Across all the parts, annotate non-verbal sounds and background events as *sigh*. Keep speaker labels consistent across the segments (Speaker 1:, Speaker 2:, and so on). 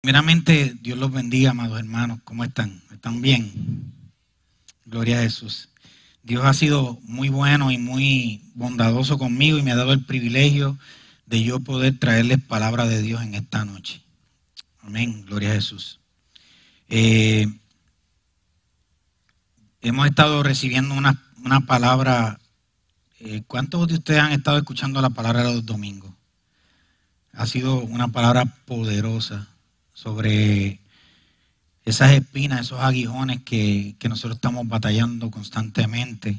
Speaker 1: Primeramente, Dios los bendiga, amados hermanos. ¿Cómo están? ¿Están bien? Gloria a Jesús. Dios ha sido muy bueno y muy bondadoso conmigo y me ha dado el privilegio de yo poder traerles palabra de Dios en esta noche. Amén. Gloria a Jesús. Eh, hemos estado recibiendo una, palabra. Eh, ¿Cuántos de ustedes han estado escuchando la palabra de los domingos? Ha sido una palabra poderosa sobre esas espinas, esos aguijones que, nosotros estamos batallando constantemente.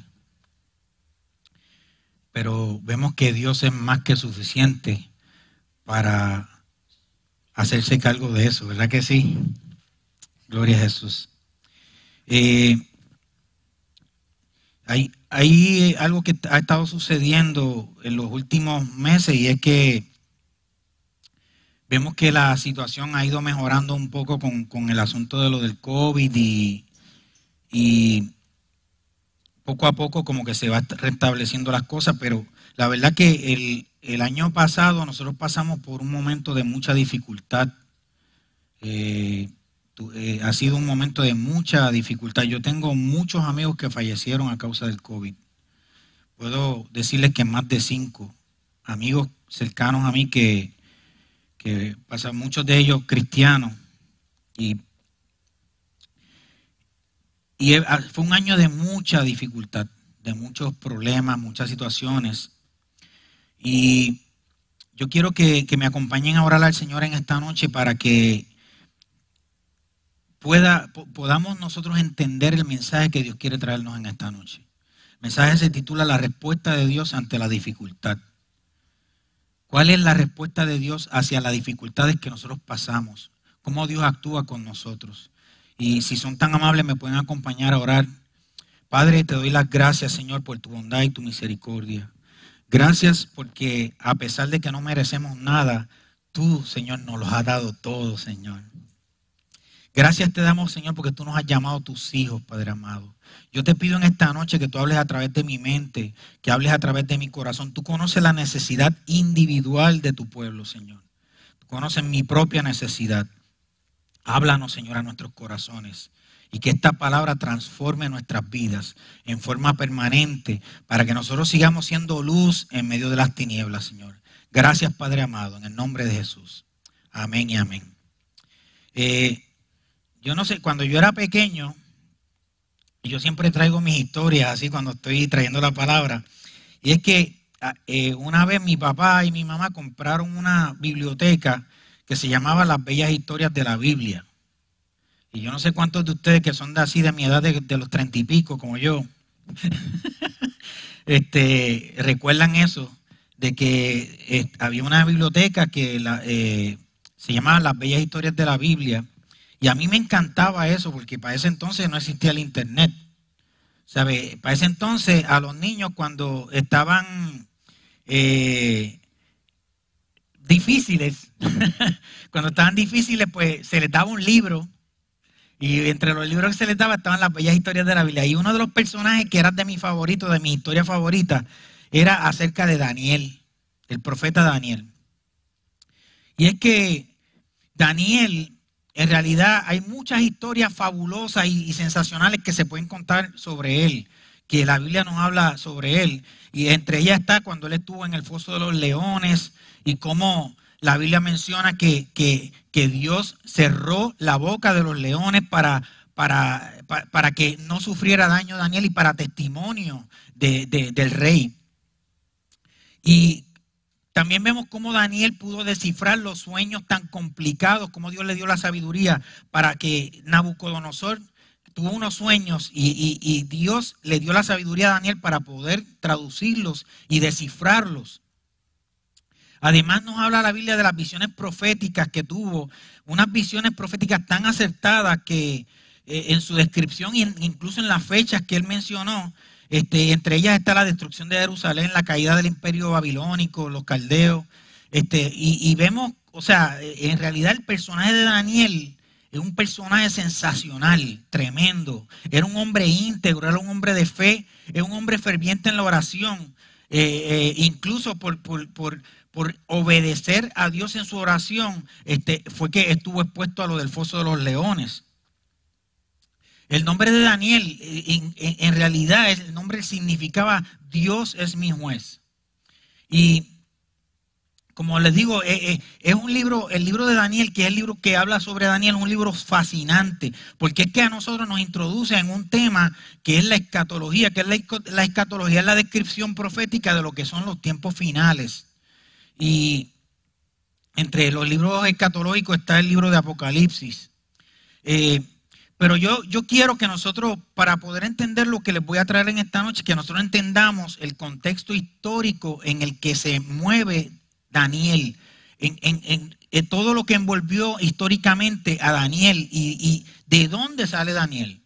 Speaker 1: Pero vemos que Dios es más que suficiente para hacerse cargo de eso, ¿verdad que sí? Gloria a Jesús. Eh, hay, hay algo que ha estado sucediendo en los últimos meses y es que Vemos que la situación ha ido mejorando un poco con, el asunto de lo del COVID y, poco a poco como que se va restableciendo las cosas, pero la verdad que el, año pasado nosotros pasamos por un momento de mucha dificultad. Eh, eh, ha sido un momento de mucha dificultad. Yo tengo muchos amigos que fallecieron a causa del COVID. Puedo decirles que más de cinco amigos cercanos a mí que que pasan muchos de ellos cristianos. Y, y ah, fue un año de mucha dificultad, de muchos problemas, muchas situaciones. Y yo quiero que, me acompañen a orar al Señor en esta noche para que pueda, podamos nosotros entender el mensaje que Dios quiere traernos en esta noche. El mensaje se titula La respuesta de Dios ante la dificultad. ¿Cuál es la respuesta de Dios hacia las dificultades que nosotros pasamos? ¿Cómo Dios actúa con nosotros? Y si son tan amables, me pueden acompañar a orar. Padre, te doy las gracias, Señor, por tu bondad y tu misericordia. Gracias porque a pesar de que no merecemos nada, tú, Señor, nos los has dado todo, Señor. Gracias te damos, Señor, porque tú nos has llamado tus hijos, Padre amado. Yo te pido en esta noche que tú hables a través de mi mente, que hables a través de mi corazón. Tú conoces la necesidad individual de tu pueblo, Señor. Tú conoces mi propia necesidad. Háblanos, Señor, a nuestros corazones y que esta palabra transforme nuestras vidas en forma permanente para que nosotros sigamos siendo luz en medio de las tinieblas, Señor. Gracias, Padre amado, en el nombre de Jesús. Amén y amén. Eh, yo no sé, cuando yo era pequeño, yo siempre traigo mis historias así cuando estoy trayendo la palabra. Y es que ah, eh, una vez mi papá y mi mamá compraron una biblioteca que se llamaba Las Bellas Historias de la Biblia. Y yo no sé cuántos de ustedes que son de así de mi edad de, los treinta y pico, como yo, *laughs* este, recuerdan eso, de que eh, había una biblioteca que eh, se llamaba Las Bellas Historias de la Biblia y a mí me encantaba eso, porque para ese entonces no existía el Internet. ¿Sabe? Para ese entonces a los niños cuando estaban eh, difíciles, *laughs* cuando estaban difíciles, pues se les daba un libro. Y entre los libros que se les daba estaban las bellas historias de la Biblia. Y uno de los personajes que era de mi favorito, de mi historia favorita, era acerca de Daniel, el profeta Daniel. Y es que Daniel en realidad hay muchas historias fabulosas y, sensacionales que se pueden contar sobre él, que la Biblia nos habla sobre él. Y entre ellas está cuando él estuvo en el foso de los leones y cómo la Biblia menciona que, que, Dios cerró la boca de los leones para, para, para, que no sufriera daño Daniel y para testimonio del rey. Y también vemos cómo Daniel pudo descifrar los sueños tan complicados, cómo Dios le dio la sabiduría para que Nabucodonosor, tuvo unos sueños y, Dios le dio la sabiduría a Daniel para poder traducirlos y descifrarlos. Además nos habla la Biblia de las visiones proféticas que tuvo, unas visiones proféticas tan acertadas que eh, en su descripción e incluso en las fechas que él mencionó, este, entre ellas está la destrucción de Jerusalén, la caída del imperio babilónico, los caldeos, este, y, vemos, o sea, en realidad el personaje de Daniel es un personaje sensacional, tremendo. Era un hombre íntegro, era un hombre de fe, era un hombre ferviente en la oración, eh, eh, incluso por, por, por, por, obedecer a Dios en su oración, este, fue que estuvo expuesto a lo del foso de los leones. El nombre de Daniel, en, realidad, el nombre significaba Dios es mi juez. Y como les digo, eh, eh, es un libro, el libro de Daniel, que es el libro que habla sobre Daniel, es un libro fascinante, porque es que a nosotros nos introduce en un tema que es la escatología, que es la, la escatología, es la descripción profética de lo que son los tiempos finales. Y entre los libros escatológicos está el libro de Apocalipsis. Eh, pero yo, yo quiero que nosotros, para poder entender lo que les voy a traer en esta noche, que nosotros entendamos el contexto histórico en el que se mueve Daniel, en, todo lo que envolvió históricamente a Daniel y, de dónde sale Daniel.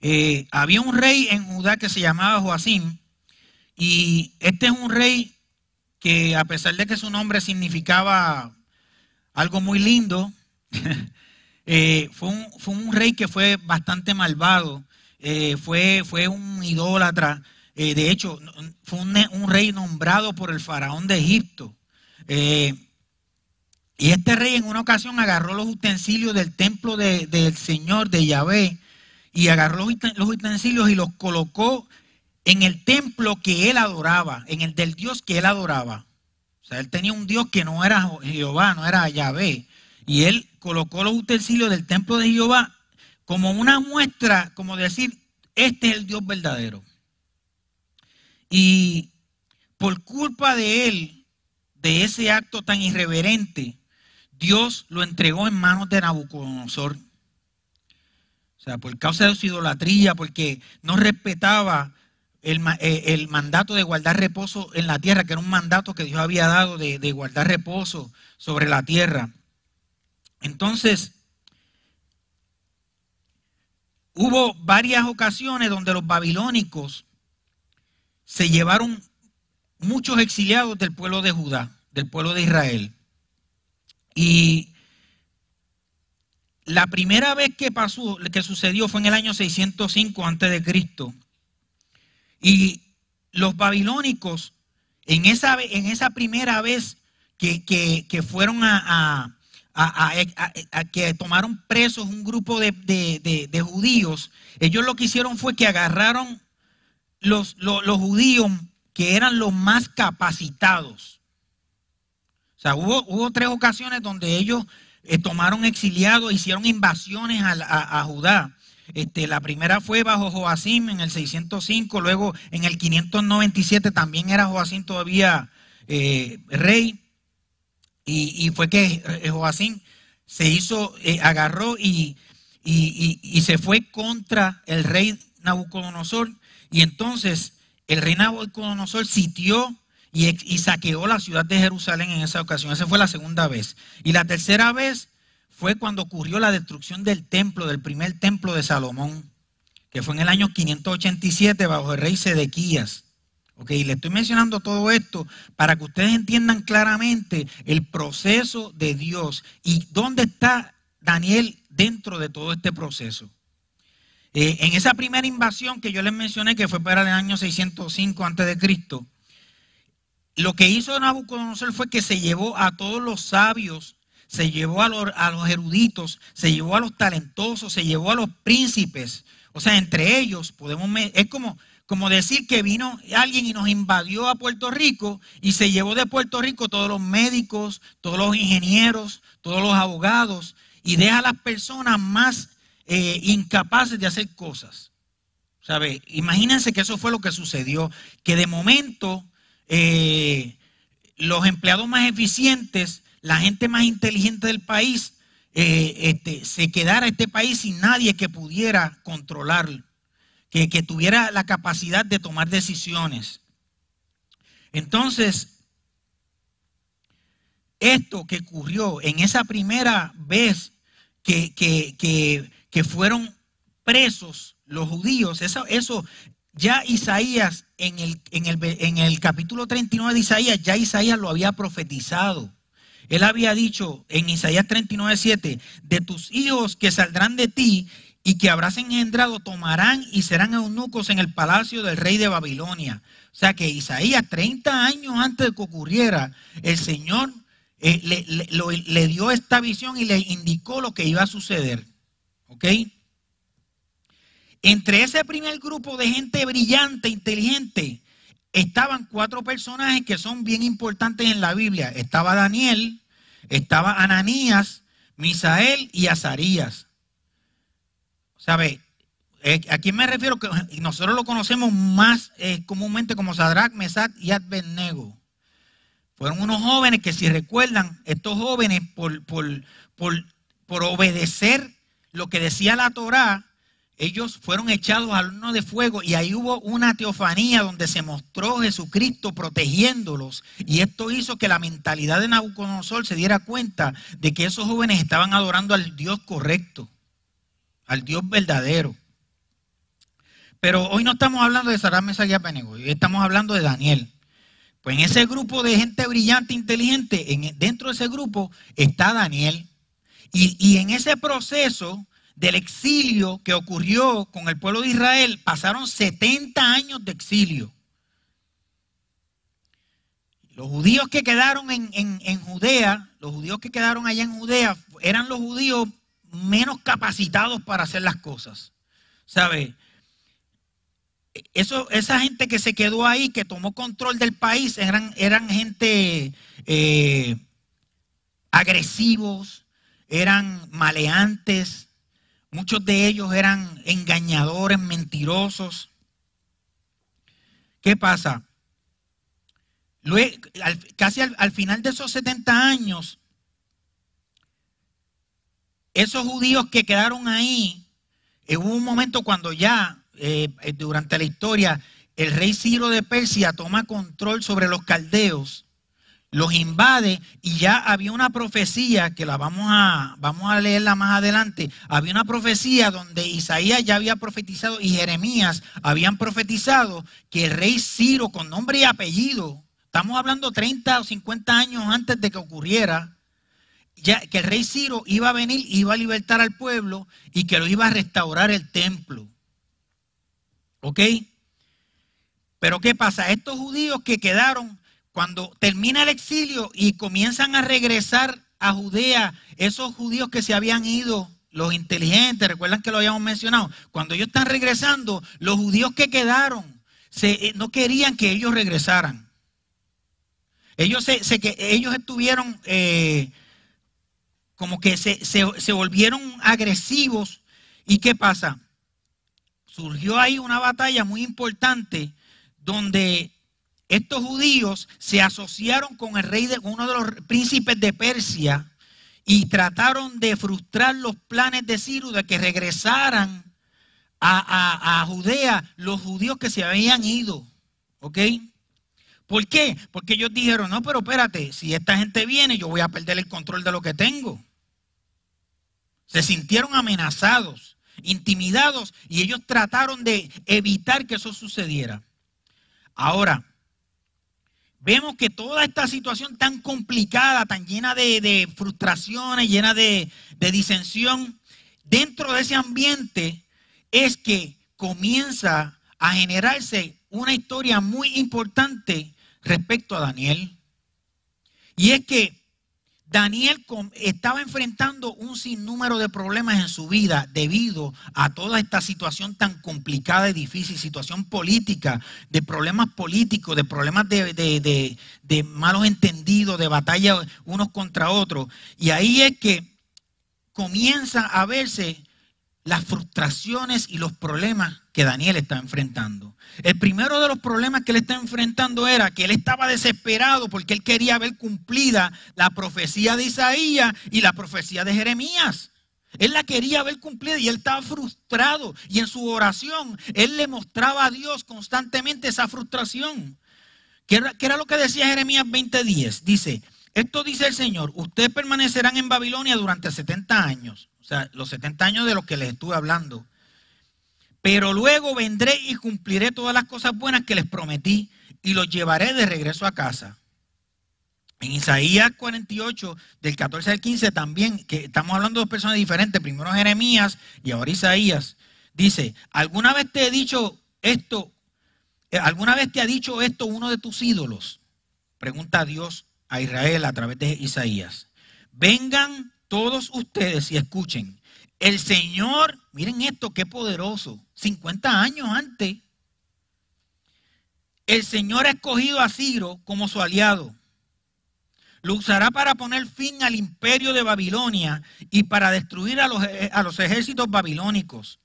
Speaker 1: Eh, había un rey en Judá que se llamaba Joacim y este es un rey que a pesar de que su nombre significaba algo muy lindo, *laughs* Eh, fue, un, rey que fue bastante malvado, eh, fue, fue un idólatra, eh, de hecho fue un, rey nombrado por el faraón de Egipto. y este rey en una ocasión agarró los utensilios del templo del Señor, de Yahvé, y agarró los utensilios y los colocó en el templo que él adoraba, en el del Dios que él adoraba. O sea, él tenía un Dios que no era Jehová, no era Yahvé. Y él colocó los utensilios del templo de Jehová como una muestra, como decir, este es el Dios verdadero. Y por culpa de él, de ese acto tan irreverente, Dios lo entregó en manos de Nabucodonosor. O sea, por causa de su idolatría, porque no respetaba el, eh, mandato de guardar reposo en la tierra, que era un mandato que Dios había dado de guardar reposo sobre la tierra. Entonces, hubo varias ocasiones donde los babilónicos se llevaron muchos exiliados del pueblo de Judá, del pueblo de Israel. Y la primera vez que pasó, que sucedió fue en el año 605 antes de Cristo. Y los babilónicos, en esa, en esa primera vez que, fueron a, a, que tomaron presos un grupo de, judíos, ellos lo que hicieron fue que agarraron los, los, judíos que eran los más capacitados. O sea, hubo, hubo tres ocasiones donde ellos eh, tomaron exiliados, hicieron invasiones a, Judá. Este, la primera fue bajo Joacim en el 605, luego en el 597 también era Joacim todavía eh, rey. Y, fue que eh, Joacín se hizo, eh, agarró y, y, se fue contra el rey Nabucodonosor. Y entonces el rey Nabucodonosor sitió y, y, saqueó la ciudad de Jerusalén en esa ocasión. Esa fue la segunda vez. Y la tercera vez fue cuando ocurrió la destrucción del templo, del primer templo de Salomón, que fue en el año 587 bajo el rey Sedequías. Ok, le estoy mencionando todo esto para que ustedes entiendan claramente el proceso de Dios y dónde está Daniel dentro de todo este proceso. Eh, en esa primera invasión que yo les mencioné, que fue para el año 605 a.C., lo que hizo Nabucodonosor fue que se llevó a todos los sabios, se llevó a los, a los eruditos, se llevó a los talentosos, se llevó a los príncipes. O sea, entre ellos podemos, es como, como decir que vino alguien y nos invadió a Puerto Rico y se llevó de Puerto Rico todos los médicos, todos los ingenieros, todos los abogados y deja a las personas más eh, incapaces de hacer cosas. ¿Sabe? Imagínense que eso fue lo que sucedió, que de momento eh, los empleados más eficientes, la gente más inteligente del país, eh, este, se quedara este país sin nadie que pudiera controlarlo, que, que tuviera la capacidad de tomar decisiones. Entonces, esto que ocurrió en esa primera vez que, que, fueron presos los judíos, eso, eso ya Isaías en el, en, el, en el capítulo 39 de Isaías, ya Isaías lo había profetizado. Él había dicho en Isaías 39, 7, de tus hijos que saldrán de ti y que habrás engendrado, tomarán y serán eunucos en el palacio del rey de Babilonia. O sea que Isaías, 30 años antes de que ocurriera, el Señor eh, le, dio esta visión y le indicó lo que iba a suceder. ¿Ok? Entre ese primer grupo de gente brillante, inteligente, estaban cuatro personajes que son bien importantes en la Biblia. Estaba Daniel, estaba Ananías, Misael y Azarías. ¿Sabe? Eh, ¿A quién me refiero? Que nosotros lo conocemos más eh, comúnmente como Sadrach, Mesach y Abednego. Fueron unos jóvenes que si recuerdan, estos jóvenes por, por, por, obedecer lo que decía la Torá, ellos fueron echados al horno de fuego y ahí hubo una teofanía donde se mostró Jesucristo protegiéndolos. Y esto hizo que la mentalidad de Nabucodonosor se diera cuenta de que esos jóvenes estaban adorando al Dios correcto, al Dios verdadero. Pero hoy no estamos hablando de Sarah Mesa y hoy estamos hablando de Daniel. Pues en ese grupo de gente brillante, inteligente, en, dentro de ese grupo está Daniel. Y, en ese proceso del exilio que ocurrió con el pueblo de Israel, pasaron 70 años de exilio. Los judíos que quedaron en, Judea, los judíos que quedaron allá en Judea, eran los judíos menos capacitados para hacer las cosas. ¿Sabe? eso, esa gente que se quedó ahí, que tomó control del país, eran, eran gente eh, agresivos, eran maleantes, muchos de ellos eran engañadores, mentirosos. ¿Qué pasa? casi al, final de esos 70 años, esos judíos que quedaron ahí, eh, hubo un momento cuando ya eh, eh, durante la historia, el rey Ciro de Persia toma control sobre los caldeos, los invade y ya había una profecía que la vamos a, vamos a leerla más adelante. Había una profecía donde Isaías ya había profetizado y Jeremías habían profetizado que el rey Ciro, con nombre y apellido, estamos hablando 30 o 50 años antes de que ocurriera, que el rey Ciro iba a venir, iba a libertar al pueblo y que lo iba a restaurar el templo. ¿Ok? Pero ¿qué pasa? Estos judíos que quedaron, cuando termina el exilio y comienzan a regresar a Judea, esos judíos que se habían ido, los inteligentes, recuerdan que lo habíamos mencionado, cuando ellos están regresando, los judíos que quedaron eh, no querían que ellos regresaran. Ellos estuvieron eh, como que se, se volvieron agresivos. ¿Y qué pasa? surgió ahí una batalla muy importante donde estos judíos se asociaron con el rey de uno de los príncipes de Persia y trataron de frustrar los planes de Ciro de que regresaran a, Judea los judíos que se habían ido. ¿Ok? ¿Por qué? Porque ellos dijeron, no, pero espérate, si esta gente viene, yo voy a perder el control de lo que tengo. Se sintieron amenazados intimidados y ellos trataron de evitar que eso sucediera. Ahora, vemos que toda esta situación tan complicada, tan llena de, frustraciones, llena de, de disensión, dentro de ese ambiente es que comienza a generarse una historia muy importante respecto a Daniel. Y es que Daniel estaba enfrentando un sinnúmero de problemas en su vida debido a toda esta situación tan complicada y difícil, situación política, de problemas políticos, de problemas de, malos entendidos, de batalla unos contra otros. Y ahí es que comienza a verse las frustraciones y los problemas que Daniel está enfrentando. El primero de los problemas que él está enfrentando era que él estaba desesperado porque él quería ver cumplida la profecía de Isaías y la profecía de Jeremías. Él la quería ver cumplida y él estaba frustrado. Y en su oración, él le mostraba a Dios constantemente esa frustración. ¿Qué era, era lo que decía Jeremías 20:10? Dice, esto dice el Señor, ustedes permanecerán en Babilonia durante 70 años. Sea, los 70 años de los que les estuve hablando. Pero luego vendré y cumpliré todas las cosas buenas que les prometí y los llevaré de regreso a casa. En Isaías 48, del 14 al 15 también, que estamos hablando de dos personas diferentes, primero Jeremías y ahora Isaías, dice, ¿alguna vez te he dicho esto? Eh, ¿Alguna vez te ha dicho esto uno de tus ídolos? Pregunta Dios a Israel a través de Isaías. Vengan todos ustedes y escuchen. El Señor, miren esto, qué poderoso, 50 años antes, el Señor ha escogido a Ciro como su aliado lo usará para poner fin al imperio de Babilonia y para destruir a los, a los ejércitos babilónicos.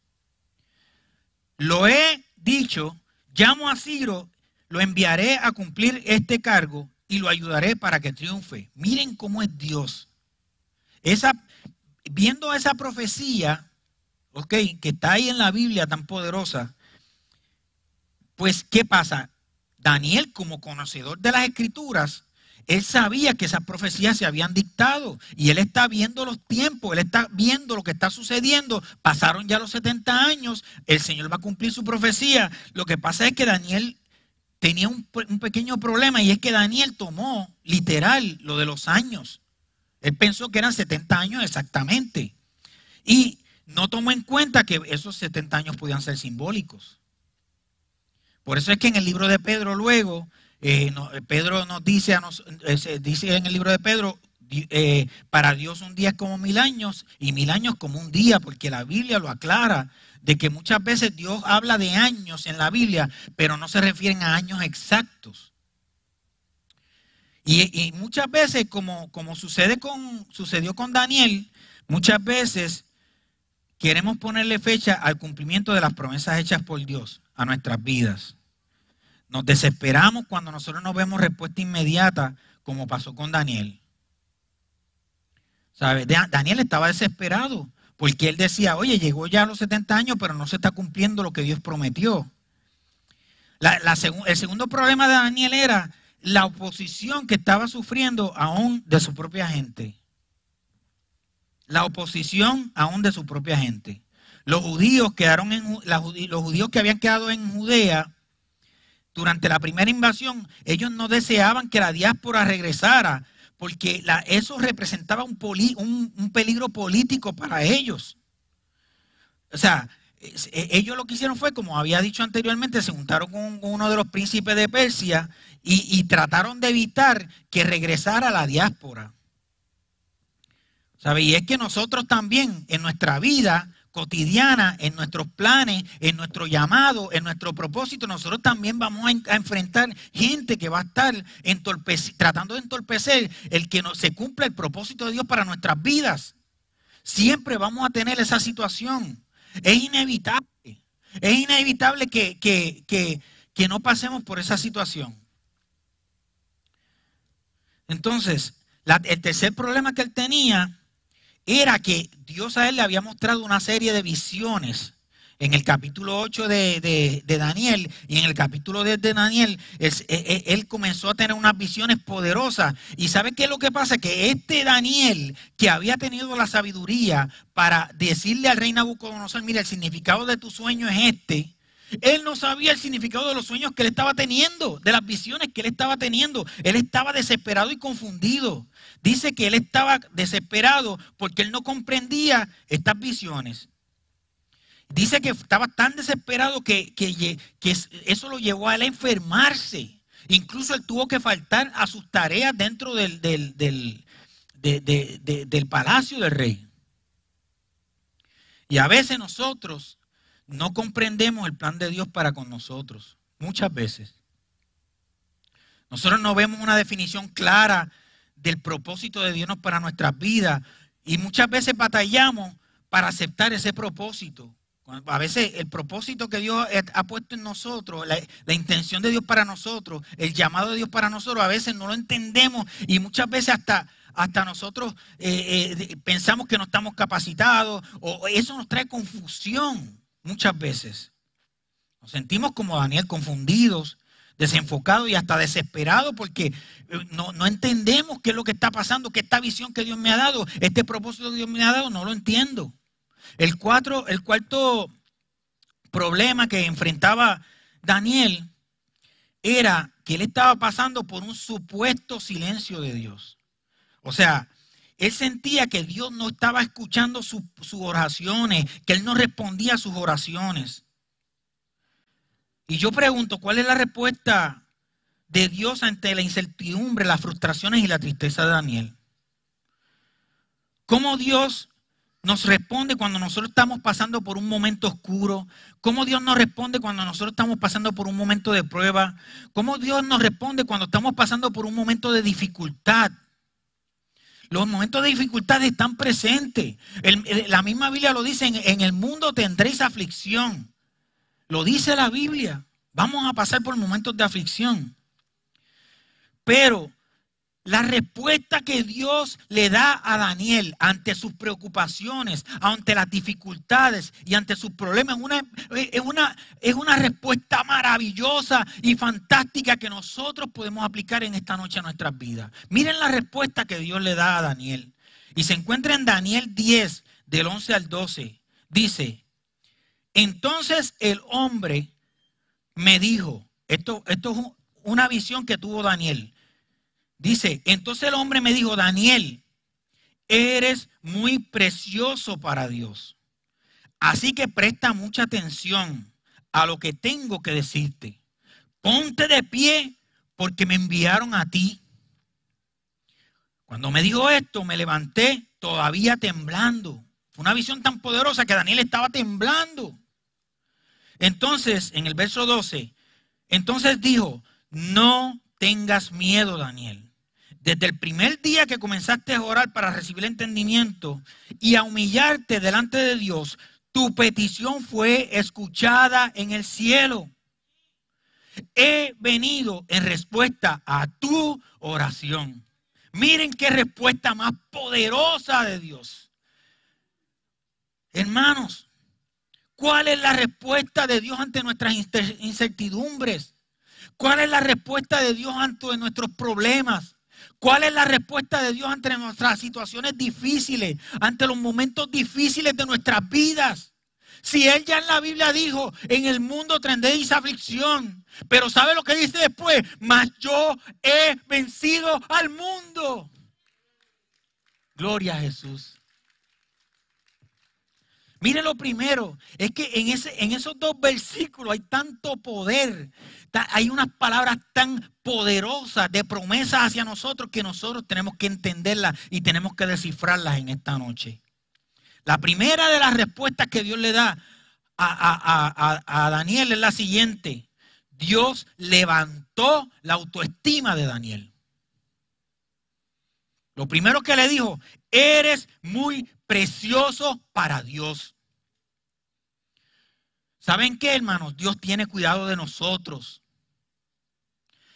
Speaker 1: Lo he dicho, llamo a Ciro, lo enviaré a cumplir este cargo y lo ayudaré para que triunfe. Miren cómo es Dios. Esa, viendo esa profecía, ok, que está ahí en la Biblia tan poderosa, pues, ¿qué pasa? Daniel, como conocedor de las escrituras, él sabía que esas profecías se habían dictado y él está viendo los tiempos, él está viendo lo que está sucediendo. Pasaron ya los 70 años, el Señor va a cumplir su profecía. Lo que pasa es que Daniel tenía un, pequeño problema y es que Daniel tomó literal lo de los años. Él pensó que eran 70 años exactamente y no tomó en cuenta que esos 70 años podían ser simbólicos. Por eso es que en el libro de Pedro luego eh, eh, Pedro nos dice, a nos, eh, en el libro de Pedro, para Dios un día es como mil años y mil años como un día, porque la Biblia lo aclara, de que muchas veces Dios habla de años en la Biblia, pero no se refieren a años exactos. Y, muchas veces, como, sucede con, sucedió con Daniel, muchas veces queremos ponerle fecha al cumplimiento de las promesas hechas por Dios a nuestras vidas. Nos desesperamos cuando nosotros no vemos respuesta inmediata, como pasó con Daniel. Daniel estaba desesperado porque él decía, oye, llegó ya a los 70 años, pero no se está cumpliendo lo que Dios prometió. el segundo problema de Daniel era la oposición que estaba sufriendo aún de su propia gente. La oposición aún de su propia gente. Los judíos quedaron en los judíos que habían quedado en Judea durante la primera invasión, ellos no deseaban que la diáspora regresara, porque eso representaba un, peligro político para ellos. O sea, e, ellos lo que hicieron fue, como había dicho anteriormente, se juntaron con uno de los príncipes de Persia y, trataron de evitar que regresara la diáspora. ¿Sabe? Y es que nosotros también en nuestra vida cotidiana, en nuestros planes, en nuestro llamado, en nuestro propósito, nosotros también vamos a, enfrentar gente que va a estar tratando de entorpecer el que no, se cumpla el propósito de Dios para nuestras vidas. Siempre vamos a tener esa situación. Es inevitable. Es inevitable que no pasemos por esa situación. Entonces, el tercer problema que él tenía era que Dios a él le había mostrado una serie de visiones. En el capítulo 8 de, Daniel y en el capítulo 10 de Daniel, e, e, él, comenzó a tener unas visiones poderosas. ¿Y sabe qué es lo que pasa? Que este Daniel, que había tenido la sabiduría para decirle al rey Nabucodonosor, mira, el significado de tu sueño es este, él no sabía el significado de los sueños que él estaba teniendo, de las visiones que él estaba teniendo. Él estaba desesperado y confundido. Dice que él estaba desesperado porque él no comprendía estas visiones. Dice que estaba tan desesperado que, eso lo llevó a él a enfermarse. Incluso él tuvo que faltar a sus tareas dentro del, del, del palacio del rey. Y a veces nosotros no comprendemos el plan de Dios para con nosotros. Muchas veces. Nosotros no vemos una definición clara del propósito de Dios para nuestras vidas y muchas veces batallamos para aceptar ese propósito. A veces el propósito que Dios ha puesto en nosotros, la, intención de Dios para nosotros, el llamado de Dios para nosotros, a veces no lo entendemos y muchas veces hasta, hasta nosotros eh, eh, pensamos que no estamos capacitados o eso nos trae confusión muchas veces. Nos sentimos como Daniel, confundidos, desenfocados y hasta desesperados porque eh, no, no entendemos qué es lo que está pasando, que esta visión que Dios me ha dado, este propósito que Dios me ha dado, no lo entiendo. El, cuatro, el cuarto problema que enfrentaba Daniel era que él estaba pasando por un supuesto silencio de Dios. O sea, él sentía que Dios no estaba escuchando sus oraciones, que él no respondía a sus oraciones. Y yo pregunto, ¿cuál es la respuesta de Dios ante la incertidumbre, las frustraciones y la tristeza de Daniel? ¿Cómo Dios nos responde cuando nosotros estamos pasando por un momento oscuro, cómo Dios nos responde cuando nosotros estamos pasando por un momento de prueba, cómo Dios nos responde cuando estamos pasando por un momento de dificultad. Los momentos de dificultad están presentes. la misma Biblia lo dice, en el mundo tendréis aflicción. Lo dice la Biblia. Vamos a pasar por momentos de aflicción. Pero la respuesta que Dios le da a Daniel ante sus preocupaciones, ante las dificultades y ante sus problemas es una, es una, es una respuesta maravillosa y fantástica que nosotros podemos aplicar en esta noche a nuestras vidas. Miren la respuesta que Dios le da a Daniel. Y se encuentra en Daniel 10, del 11 al 12. Dice, entonces el hombre me dijo, esto, esto es una visión que tuvo Daniel. Dice, entonces el hombre me dijo, Daniel, eres muy precioso para Dios. Así que presta mucha atención a lo que tengo que decirte. Ponte de pie porque me enviaron a ti. Cuando me dijo esto, me levanté todavía temblando. Fue una visión tan poderosa que Daniel estaba temblando. Entonces, en el verso 12, entonces dijo, no tengas miedo, Daniel. Desde el primer día que comenzaste a orar para recibir entendimiento y a humillarte delante de Dios, tu petición fue escuchada en el cielo. He venido en respuesta a tu oración. Miren qué respuesta más poderosa de Dios. Hermanos, ¿cuál es la respuesta de Dios ante nuestras incertidumbres? ¿Cuál es la respuesta de Dios ante nuestros problemas? ¿Cuál es la respuesta de Dios ante nuestras situaciones difíciles, ante los momentos difíciles de nuestras vidas? Si Él ya en la Biblia dijo, en el mundo tendréis aflicción, pero ¿sabe lo que dice después? Mas yo he vencido al mundo. Gloria a Jesús. Mire lo primero, es que en, ese, en esos dos versículos hay tanto poder, hay unas palabras tan poderosas de promesas hacia nosotros que nosotros tenemos que entenderlas y tenemos que descifrarlas en esta noche. La primera de las respuestas que Dios le da a, a Daniel es la siguiente. Dios levantó la autoestima de Daniel. Lo primero que le dijo, eres muy precioso para Dios. ¿Saben qué, hermanos? Dios tiene cuidado de nosotros.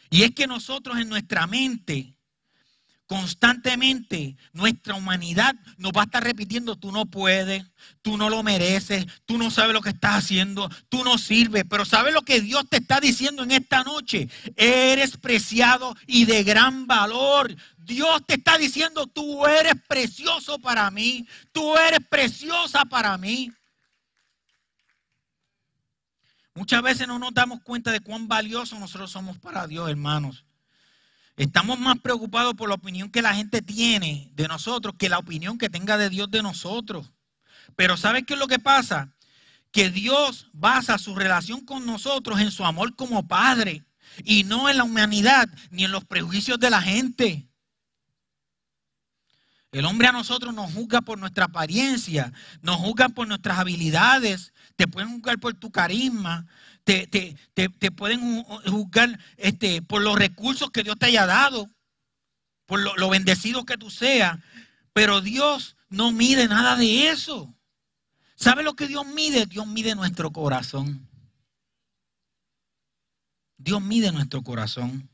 Speaker 1: Y es que nosotros en nuestra mente, constantemente, nuestra humanidad nos va a estar repitiendo, tú no puedes, tú no lo mereces, tú no sabes lo que estás haciendo, tú no sirves. Pero ¿sabes lo que Dios te está diciendo en esta noche? Eres preciado y de gran valor. Dios te está diciendo, tú eres precioso para mí, tú eres preciosa para mí. Muchas veces no nos damos cuenta de cuán valiosos nosotros somos para Dios, hermanos. Estamos más preocupados por la opinión que la gente tiene de nosotros que la opinión que tenga de Dios de nosotros. Pero ¿sabes qué es lo que pasa? Que Dios basa su relación con nosotros en su amor como Padre y no en la humanidad ni en los prejuicios de la gente. El hombre a nosotros nos juzga por nuestra apariencia, nos juzga por nuestras habilidades, te pueden juzgar por tu carisma, te, pueden juzgar este, por los recursos que Dios te haya dado, por lo, lo bendecido que tú seas, pero Dios no mide nada de eso. ¿Sabe lo que Dios mide? Dios mide nuestro corazón. Dios mide nuestro corazón.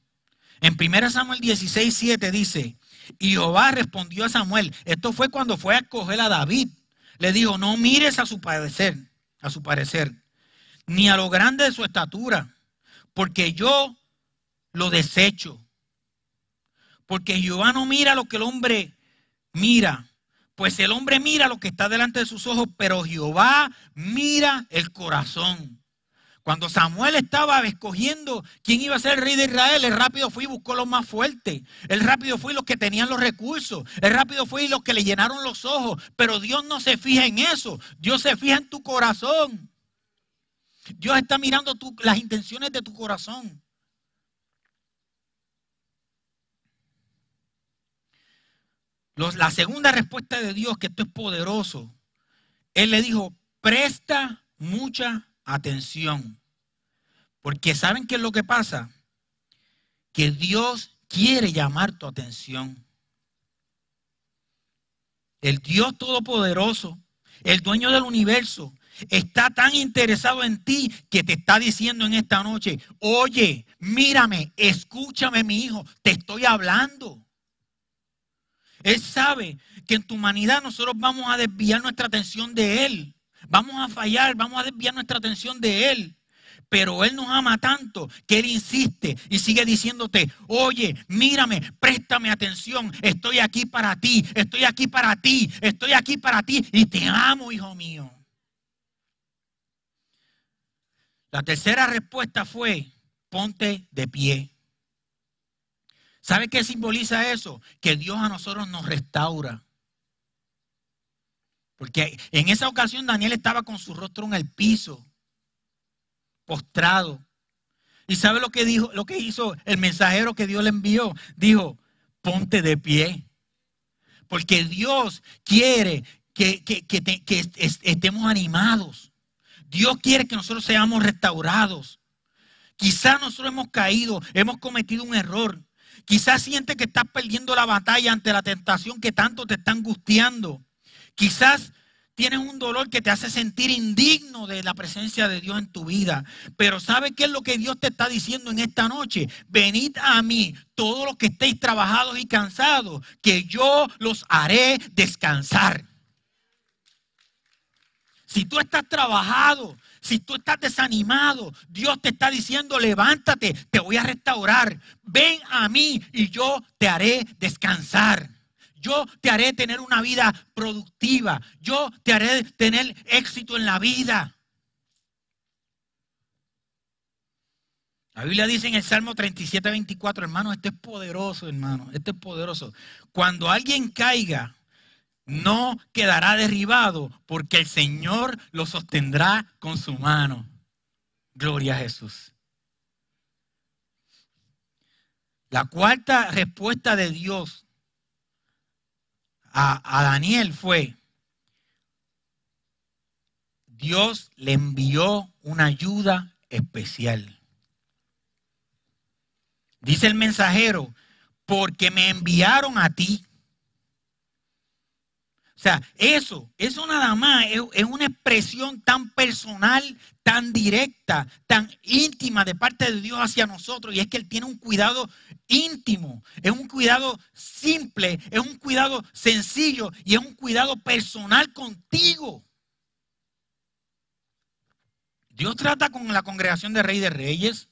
Speaker 1: En 1 Samuel 16, 7 dice, y Jehová respondió a Samuel, esto fue cuando fue a escoger a David. Le dijo, no mires a su parecer, a su parecer, ni a lo grande de su estatura, porque yo lo desecho. Porque Jehová no mira lo que el hombre mira, pues el hombre mira lo que está delante de sus ojos, pero Jehová mira el corazón. Cuando Samuel estaba escogiendo quién iba a ser el rey de Israel, el rápido fue y buscó los más fuertes. El rápido fue los que tenían los recursos. El rápido fue y los que le llenaron los ojos. Pero Dios no se fija en eso. Dios se fija en tu corazón. Dios está mirando las intenciones de tu corazón. la segunda respuesta de Dios, que esto es poderoso, Él le dijo, presta mucha atención. Porque ¿saben qué es lo que pasa? Que Dios quiere llamar tu atención. El Dios Todopoderoso, el dueño del universo, está tan interesado en ti que te está diciendo en esta noche, oye, mírame, escúchame mi hijo, te estoy hablando. Él sabe que en tu humanidad nosotros vamos a desviar nuestra atención de Él. Vamos a fallar, vamos a desviar nuestra atención de Él. Pero Él nos ama tanto que Él insiste y sigue diciéndote, oye, mírame, préstame atención, estoy aquí para ti, estoy aquí para ti, estoy aquí para ti y te amo, hijo mío. La tercera respuesta fue, ponte de pie. ¿Sabe qué simboliza eso? Que Dios a nosotros nos restaura. Porque en esa ocasión Daniel estaba con su rostro en el piso, postrado. ¿Y sabe lo que dijo, lo que hizo el mensajero que Dios le envió? Dijo, ponte de pie. Porque Dios quiere que, que estemos animados. Dios quiere que nosotros seamos restaurados. Quizás nosotros hemos caído, hemos cometido un error. Quizás sientes que estás perdiendo la batalla ante la tentación que tanto te está angustiando. Quizás tienes un dolor que te hace sentir indigno de la presencia de Dios en tu vida. Pero ¿sabes qué es lo que Dios te está diciendo en esta noche? Venid a mí, todos los que estéis trabajados y cansados, que yo los haré descansar. Si tú estás trabajado, si tú estás desanimado, Dios te está diciendo, levántate, te voy a restaurar. Ven a mí y yo te haré descansar. Yo te haré tener una vida productiva. Yo te haré tener éxito en la vida. La Biblia dice en el Salmo 37, 24, hermano, este es poderoso, hermano, este es poderoso. Cuando alguien caiga, no quedará derribado porque el Señor lo sostendrá con su mano. Gloria a Jesús. La cuarta respuesta de Dios a, Daniel fue, Dios le envió una ayuda especial. Dice el mensajero, porque me enviaron a ti sea, eso, eso nada más es, una expresión tan personal, tan directa, tan íntima de parte de Dios hacia nosotros. Y es que Él tiene un cuidado íntimo, es un cuidado simple, es un cuidado sencillo y es un cuidado personal contigo. Dios trata con la congregación de Rey de Reyes,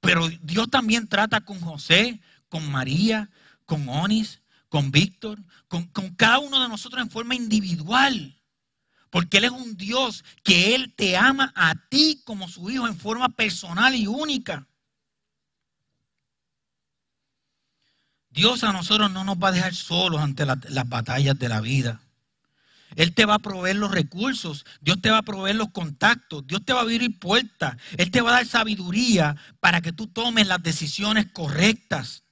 Speaker 1: pero Dios también trata con José, con María, con Onis, con Víctor, con, cada uno de nosotros en forma individual. Porque Él es un Dios que Él te ama a ti como su hijo en forma personal y única. Dios a nosotros no nos va a dejar solos ante las batallas de la vida. Él te va a proveer los recursos, Dios te va a proveer los contactos, Dios te va a abrir puertas, Él te va a dar sabiduría para que tú tomes las decisiones correctas.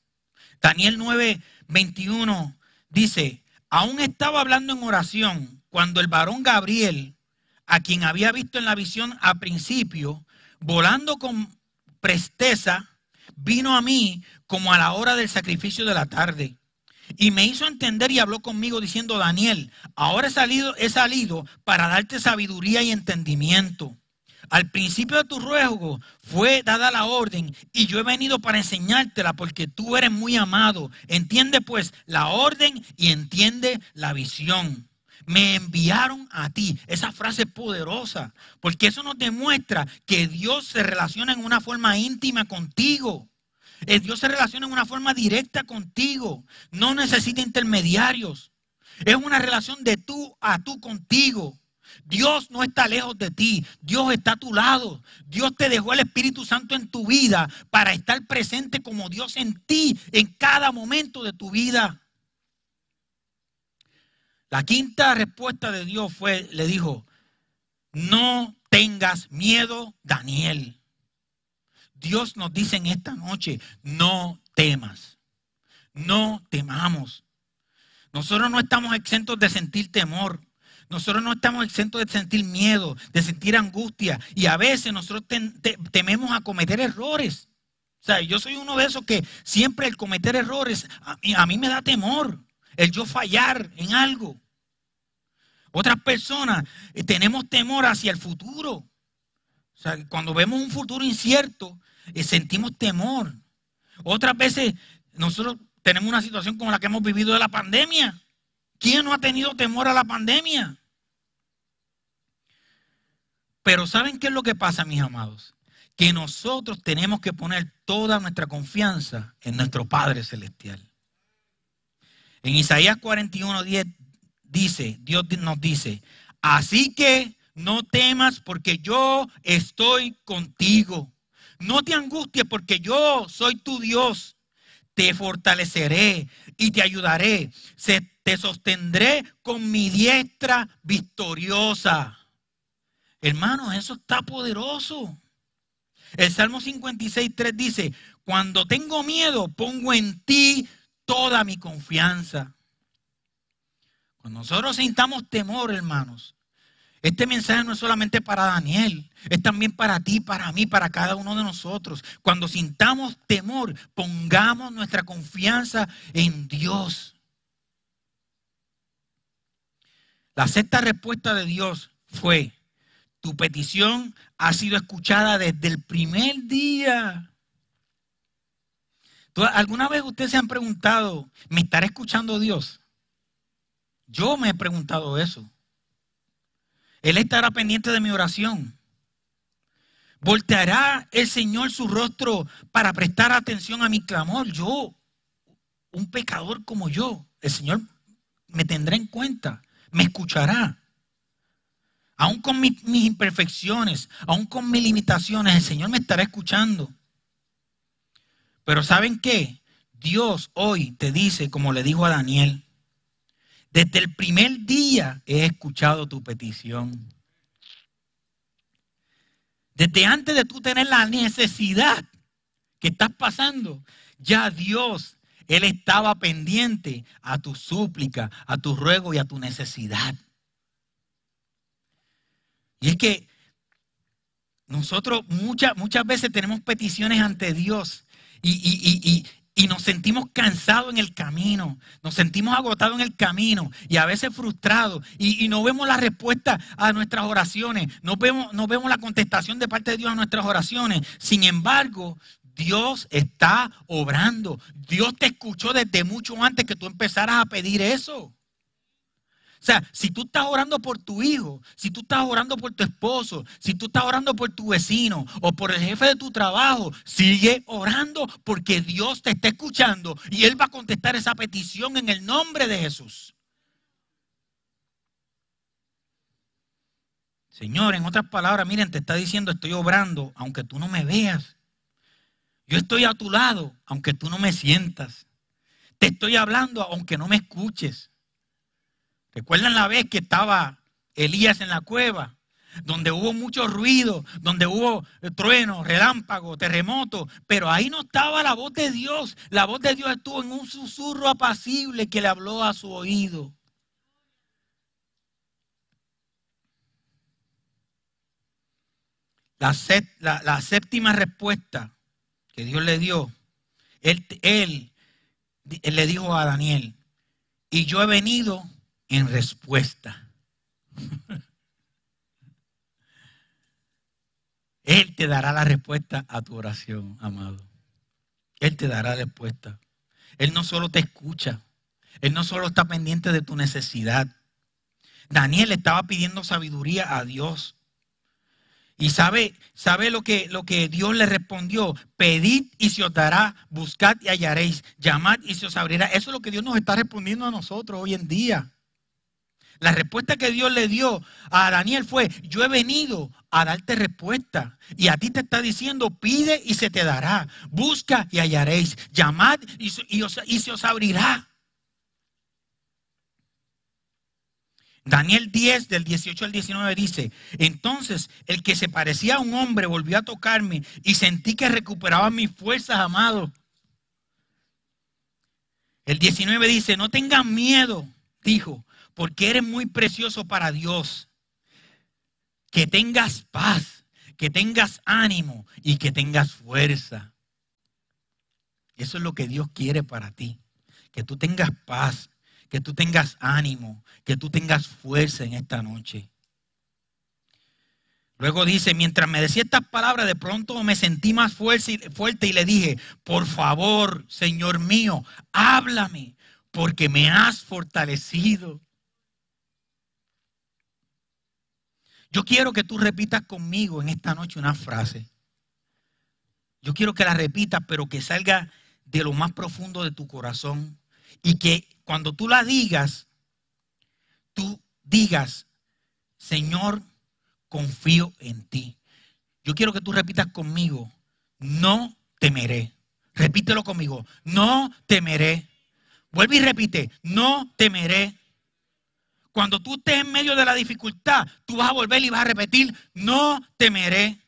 Speaker 1: Daniel 9, 21 dice, aún estaba hablando en oración cuando el varón Gabriel, a quien había visto en la visión a principio, volando con presteza, vino a mí como a la hora del sacrificio de la tarde. Y me hizo entender y habló conmigo diciendo, Daniel, ahora he salido, he salido para darte sabiduría y entendimiento. Al principio de tu ruego fue dada la orden y yo he venido para enseñártela porque tú eres muy amado. Entiende pues la orden y entiende la visión. Me enviaron a ti. Esa frase es poderosa porque eso nos demuestra que Dios se relaciona en una forma íntima contigo. Eh, Dios se relaciona en una forma directa contigo. No necesita intermediarios. Es una relación de tú a tú contigo. Dios no está lejos de ti, Dios está a tu lado. Dios te dejó el Espíritu Santo en tu vida para estar presente como Dios en ti en cada momento de tu vida. La quinta respuesta de Dios fue, le dijo, no tengas miedo, Daniel. Dios nos dice en esta noche, no temas, no temamos. Nosotros no estamos exentos de sentir temor. Nosotros no estamos exentos de sentir miedo, de sentir angustia. Y a veces nosotros tememos a cometer errores. O sea, yo soy uno de esos que siempre el cometer errores, a mí, me da temor. El yo fallar en algo. Otras personas eh, tenemos temor hacia el futuro. O sea, cuando vemos un futuro incierto, eh, sentimos temor. Otras veces nosotros tenemos una situación como la que hemos vivido de la pandemia. ¿Quién no ha tenido temor a la pandemia? Pero ¿saben qué es lo que pasa, mis amados? Que nosotros tenemos que poner toda nuestra confianza en nuestro Padre Celestial. En Isaías 41, 10 dice, Dios nos dice, así que no temas porque yo estoy contigo. No te angusties porque yo soy tu Dios. Te fortaleceré y te ayudaré. te sostendré con mi diestra victoriosa. Hermanos, eso está poderoso. El Salmo 56, 3 dice, cuando tengo miedo, pongo en ti toda mi confianza. Cuando nosotros sintamos temor, hermanos, este mensaje no es solamente para Daniel, es también para ti, para mí, para cada uno de nosotros. Cuando sintamos temor, pongamos nuestra confianza en Dios. La sexta respuesta de Dios fue, tu petición ha sido escuchada desde el primer día. ¿Alguna vez ustedes se han preguntado, ¿me estará escuchando Dios? Yo me he preguntado eso. Él estará pendiente de mi oración. ¿Volteará el Señor su rostro para prestar atención a mi clamor? Yo, un pecador como yo, el Señor me tendrá en cuenta, me escuchará. Aún con mis imperfecciones, aún con mis limitaciones, el Señor me estará escuchando. Pero ¿saben qué? Dios hoy te dice, como le dijo a Daniel, desde el primer día he escuchado tu petición. Desde antes de tú tener la necesidad que estás pasando, ya Dios, Él estaba pendiente a tu súplica, a tu ruego y a tu necesidad. Y es que nosotros muchas, muchas veces tenemos peticiones ante Dios y, y, y nos sentimos cansados en el camino, nos sentimos agotados en el camino y a veces frustrados y, no vemos la respuesta a nuestras oraciones, no vemos, no vemos la contestación de parte de Dios a nuestras oraciones. Sin embargo, Dios está obrando. Dios te escuchó desde mucho antes que tú empezaras a pedir eso. O sea, si tú estás orando por tu hijo, si tú estás orando por tu esposo, si tú estás orando por tu vecino o por el jefe de tu trabajo, sigue orando porque Dios te está escuchando y Él va a contestar esa petición en el nombre de Jesús. Señor, en otras palabras, miren, te está diciendo, estoy obrando aunque tú no me veas. Yo estoy a tu lado aunque tú no me sientas. Te estoy hablando aunque no me escuches. ¿Recuerdan la vez que estaba Elías en la cueva? Donde hubo mucho ruido, donde hubo trueno, relámpago, terremoto, pero ahí no estaba la voz de Dios. La voz de Dios estuvo en un susurro apacible que le habló a su oído. La, séptima respuesta que Dios le dio, él, él le dijo a Daniel, y yo he venido en respuesta. *laughs* Él te dará la respuesta a tu oración, amado. Él te dará la respuesta. Él no solo te escucha, Él no solo está pendiente de tu necesidad. Daniel estaba pidiendo sabiduría a Dios. Y sabe, sabe lo que, lo que Dios le respondió. Pedid y se os dará, buscad y hallaréis, llamad y se os abrirá. Eso es lo que Dios nos está respondiendo a nosotros hoy en día. La respuesta que Dios le dio a Daniel fue, yo he venido a darte respuesta. Y a ti te está diciendo, pide y se te dará. Busca y hallaréis. Llamad y, se os abrirá. Daniel 10 del 18 al 19 dice, entonces el que se parecía a un hombre volvió a tocarme y sentí que recuperaba mis fuerzas, amado. El 19 dice, no tengas miedo, dijo, porque eres muy precioso para Dios. Que tengas paz, que tengas ánimo y que tengas fuerza. Eso es lo que Dios quiere para ti. Que tú tengas paz, que tú tengas ánimo, que tú tengas fuerza en esta noche. Luego dice, mientras me decía estas palabras, de pronto me sentí más fuerte y le dije, por favor, Señor mío, háblame, porque me has fortalecido. Yo quiero que tú repitas conmigo en esta noche una frase. Yo quiero que la repitas, pero que salga de lo más profundo de tu corazón y que cuando tú la digas, tú digas, Señor, confío en ti. Yo quiero que tú repitas conmigo, no temeré. Repítelo conmigo, no temeré. Vuelve y repite, no temeré. Cuando tú estés en medio de la dificultad, tú vas a volver y vas a repetir, no temeré.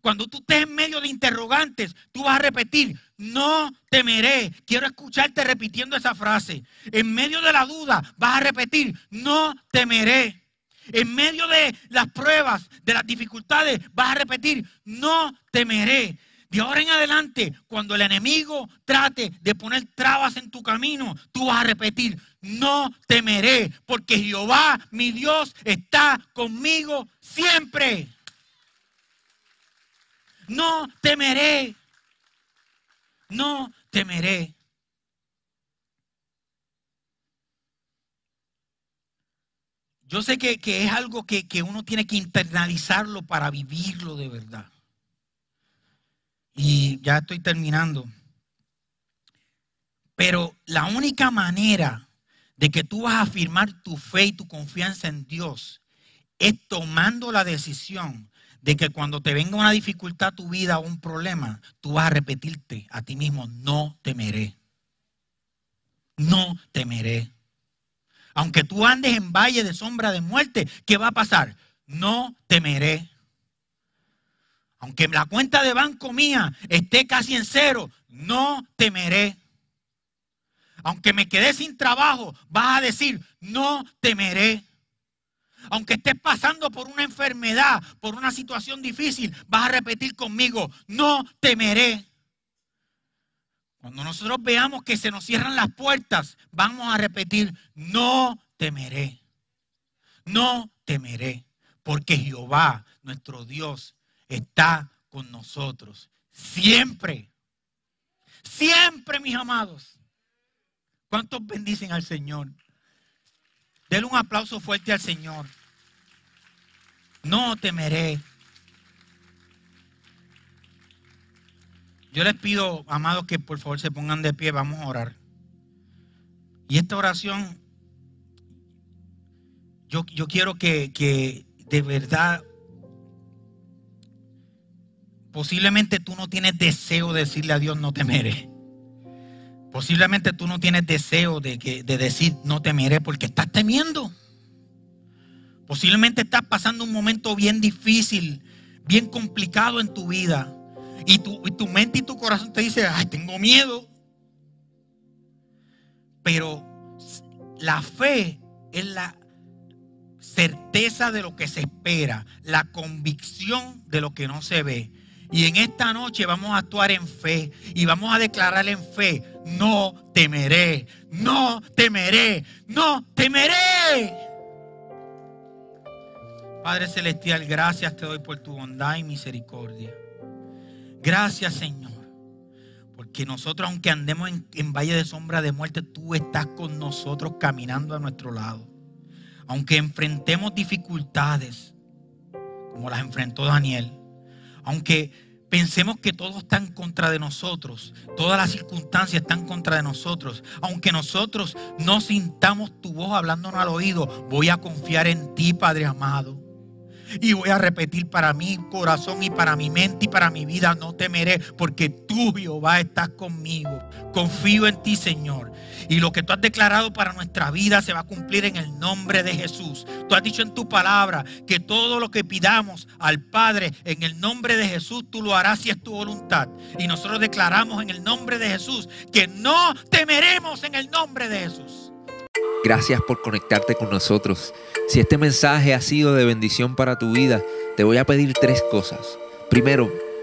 Speaker 1: Cuando tú estés en medio de interrogantes, tú vas a repetir, no temeré. Quiero escucharte repitiendo esa frase. En medio de la duda, vas a repetir, no temeré. En medio de las pruebas, de las dificultades, vas a repetir, no temeré. De ahora en adelante, cuando el enemigo trate de poner trabas en tu camino, tú vas a repetir, no temeré, porque Jehová, mi Dios, está conmigo siempre no temeré, no temeré. Yo sé que, es algo que, que uno tiene que internalizarlo para vivirlo de verdad. Y ya estoy terminando. Pero la única manera de que tú vas a afirmar tu fe y tu confianza en Dios es tomando la decisión de que cuando te venga una dificultad a tu vida o un problema, tú vas a repetirte a ti mismo, no temeré. No temeré. Aunque tú andes en valle de sombra de muerte, ¿qué va a pasar? No temeré. Aunque la cuenta de banco mía esté casi en cero, no temeré. Aunque me quedé sin trabajo, vas a decir, no temeré. Aunque estés pasando por una enfermedad, por una situación difícil, vas a repetir conmigo, no temeré. Cuando nosotros veamos que se nos cierran las puertas, vamos a repetir, no temeré. No temeré, porque Jehová, nuestro Dios, está con nosotros. Siempre. Siempre, mis amados. ¿Cuántos bendicen al Señor? Denle un aplauso fuerte al Señor. No temeré. Yo les pido, amados, que por favor se pongan de pie, vamos a orar. Y esta oración, yo, yo quiero que, que de verdad, posiblemente tú no tienes deseo de decirle a Dios, no temeré. Posiblemente tú no tienes deseo de, que, de decir no temeré porque estás temiendo. Posiblemente estás pasando un momento bien difícil, bien complicado en tu vida. Y tu, y tu mente y tu corazón te dice, ay, tengo miedo. Pero la fe es la certeza de lo que se espera, la convicción de lo que no se ve. Y en esta noche vamos a actuar en fe y vamos a declarar en fe, no temeré, no temeré, no temeré. Padre Celestial, gracias te doy por tu bondad y misericordia. Gracias Señor, porque nosotros aunque andemos en, valle de sombra de muerte, tú estás con nosotros caminando a nuestro lado. Aunque enfrentemos dificultades, como las enfrentó Daniel, aunque pensemos que todo está en contra de nosotros, todas las circunstancias están contra de nosotros, aunque nosotros no sintamos tu voz hablándonos al oído, voy a confiar en ti, Padre amado. Y voy a repetir para mi corazón y para mi mente y para mi vida, no temeré, porque tú, Jehová, estás conmigo. Confío en ti, Señor. Y lo que tú has declarado para nuestra vida se va a cumplir en el nombre de Jesús. Tú has dicho en tu palabra que todo lo que pidamos al Padre en el nombre de Jesús, tú lo harás si es tu voluntad. Y nosotros declaramos en el nombre de Jesús que no temeremos en el nombre de Jesús.
Speaker 2: Gracias por conectarte con nosotros. Si este mensaje ha sido de bendición para tu vida, te voy a pedir tres cosas. Primero,